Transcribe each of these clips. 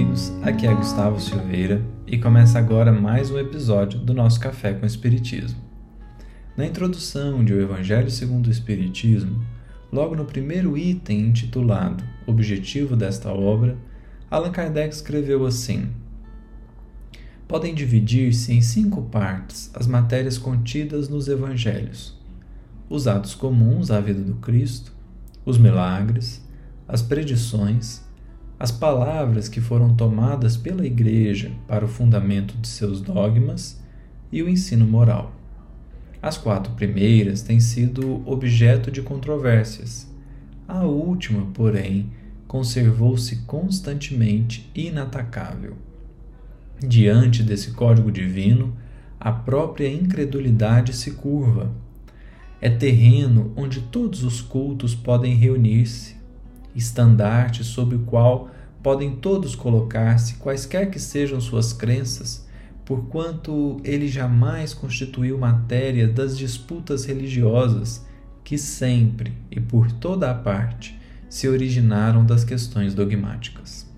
amigos, aqui é Gustavo Silveira e começa agora mais um episódio do nosso Café com Espiritismo. Na introdução de O Evangelho segundo o Espiritismo, logo no primeiro item intitulado Objetivo desta obra, Allan Kardec escreveu assim: Podem dividir-se em cinco partes as matérias contidas nos Evangelhos: os atos comuns à vida do Cristo, os milagres, as predições, as palavras que foram tomadas pela Igreja para o fundamento de seus dogmas e o ensino moral. As quatro primeiras têm sido objeto de controvérsias. A última, porém, conservou-se constantemente inatacável. Diante desse código divino, a própria incredulidade se curva. É terreno onde todos os cultos podem reunir-se, estandarte sob o qual podem todos colocar-se, quaisquer que sejam suas crenças, porquanto ele jamais constituiu matéria das disputas religiosas que sempre e por toda a parte se originaram das questões dogmáticas.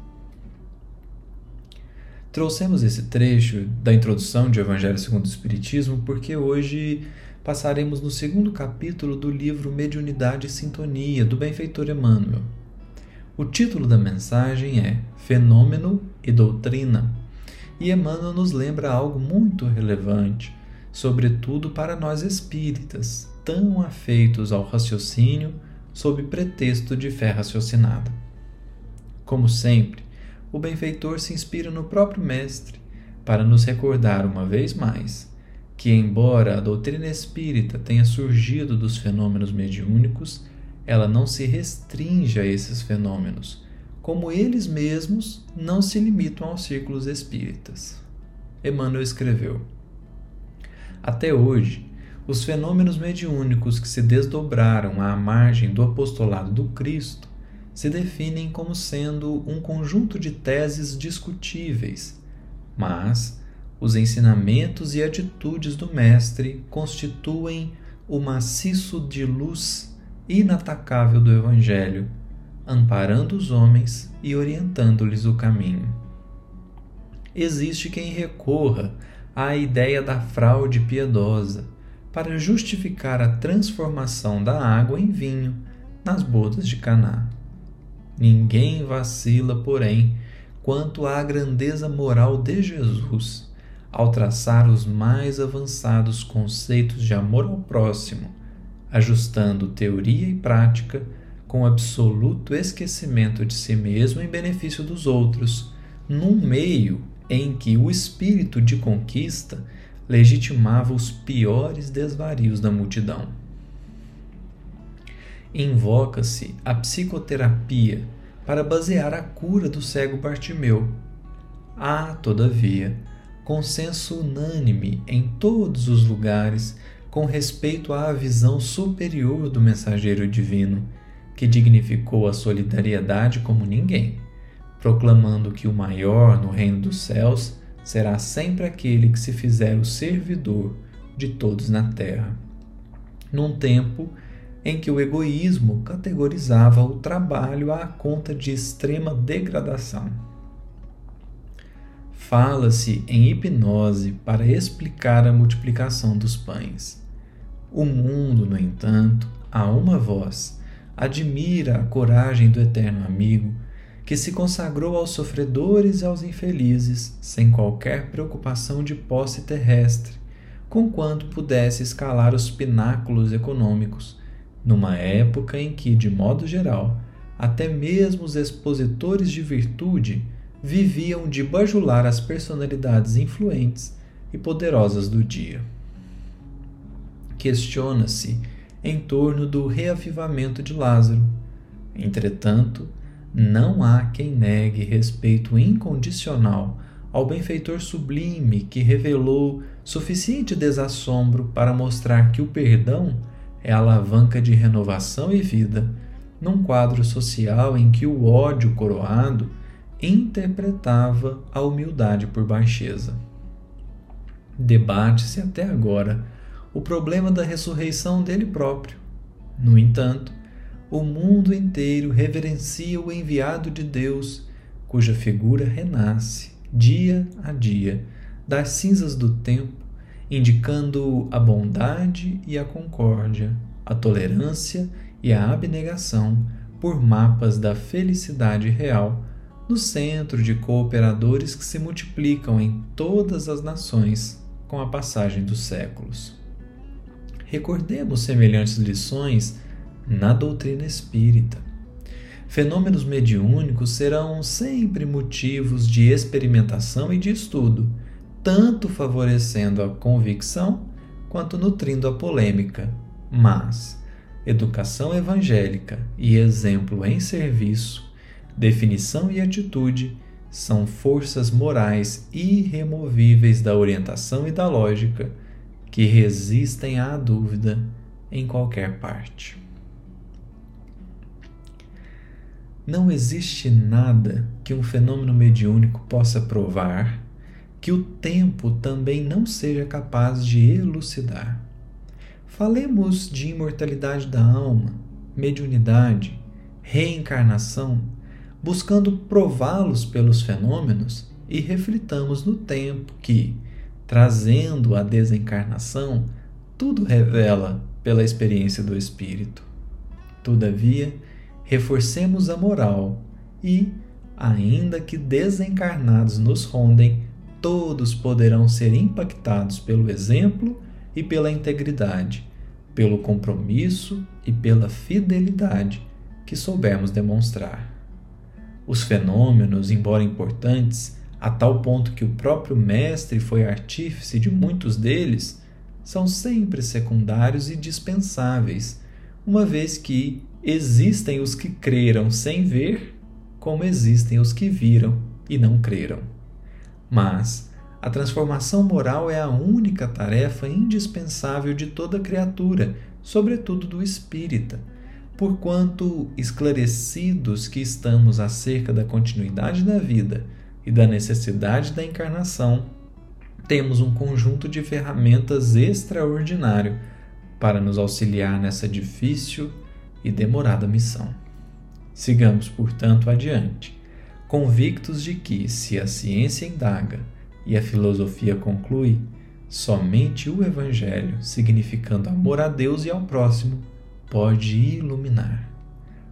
Trouxemos esse trecho da introdução de Evangelho segundo o Espiritismo porque hoje passaremos no segundo capítulo do livro Mediunidade e Sintonia, do benfeitor Emmanuel. O título da mensagem é Fenômeno e Doutrina, e Emmanuel nos lembra algo muito relevante, sobretudo para nós espíritas, tão afeitos ao raciocínio sob pretexto de fé raciocinada. Como sempre, o benfeitor se inspira no próprio Mestre para nos recordar uma vez mais que, embora a doutrina espírita tenha surgido dos fenômenos mediúnicos, ela não se restringe a esses fenômenos, como eles mesmos não se limitam aos círculos espíritas. Emmanuel escreveu: Até hoje, os fenômenos mediúnicos que se desdobraram à margem do apostolado do Cristo se definem como sendo um conjunto de teses discutíveis, mas os ensinamentos e atitudes do Mestre constituem o maciço de luz inatacável do Evangelho, amparando os homens e orientando-lhes o caminho. Existe quem recorra à ideia da fraude piedosa para justificar a transformação da água em vinho nas bodas de Caná. Ninguém vacila, porém, quanto à grandeza moral de Jesus ao traçar os mais avançados conceitos de amor ao próximo ajustando teoria e prática com absoluto esquecimento de si mesmo em benefício dos outros, num meio em que o espírito de conquista legitimava os piores desvarios da multidão. Invoca-se a psicoterapia para basear a cura do cego Bartimeu. Há, todavia, consenso unânime em todos os lugares com respeito à visão superior do mensageiro divino, que dignificou a solidariedade como ninguém, proclamando que o maior no reino dos céus será sempre aquele que se fizer o servidor de todos na terra. Num tempo em que o egoísmo categorizava o trabalho à conta de extrema degradação. Fala-se em hipnose para explicar a multiplicação dos pães. O mundo, no entanto, a uma voz, admira a coragem do eterno amigo que se consagrou aos sofredores e aos infelizes sem qualquer preocupação de posse terrestre, conquanto pudesse escalar os pináculos econômicos, numa época em que, de modo geral, até mesmo os expositores de virtude viviam de bajular as personalidades influentes e poderosas do dia questiona-se em torno do reavivamento de Lázaro. Entretanto, não há quem negue respeito incondicional ao benfeitor sublime que revelou suficiente desassombro para mostrar que o perdão é alavanca de renovação e vida, num quadro social em que o ódio coroado interpretava a humildade por baixeza. Debate-se até agora o problema da ressurreição dele próprio. No entanto, o mundo inteiro reverencia o enviado de Deus cuja figura renasce dia a dia das cinzas do tempo, indicando a bondade e a concórdia, a tolerância e a abnegação por mapas da felicidade real no centro de cooperadores que se multiplicam em todas as nações com a passagem dos séculos. Recordemos semelhantes lições na doutrina espírita. Fenômenos mediúnicos serão sempre motivos de experimentação e de estudo, tanto favorecendo a convicção quanto nutrindo a polêmica. Mas educação evangélica e exemplo em serviço, definição e atitude são forças morais irremovíveis da orientação e da lógica que resistem à dúvida em qualquer parte. Não existe nada que um fenômeno mediúnico possa provar que o tempo também não seja capaz de elucidar. Falemos de imortalidade da alma, mediunidade, reencarnação, buscando prová-los pelos fenômenos e reflitamos no tempo que, trazendo a desencarnação, tudo revela pela experiência do espírito. Todavia, reforcemos a moral e, ainda que desencarnados nos rondem, todos poderão ser impactados pelo exemplo e pela integridade, pelo compromisso e pela fidelidade que soubermos demonstrar. Os fenômenos, embora importantes, a tal ponto que o próprio Mestre foi artífice de muitos deles, são sempre secundários e dispensáveis, uma vez que existem os que creram sem ver, como existem os que viram e não creram. Mas a transformação moral é a única tarefa indispensável de toda criatura, sobretudo do espírita, porquanto esclarecidos que estamos acerca da continuidade da vida e da necessidade da encarnação, temos um conjunto de ferramentas extraordinário para nos auxiliar nessa difícil e demorada missão. Sigamos, portanto, adiante, convictos de que, se a ciência indaga e a filosofia conclui, somente o Evangelho, significando amor a Deus e ao próximo, pode iluminar.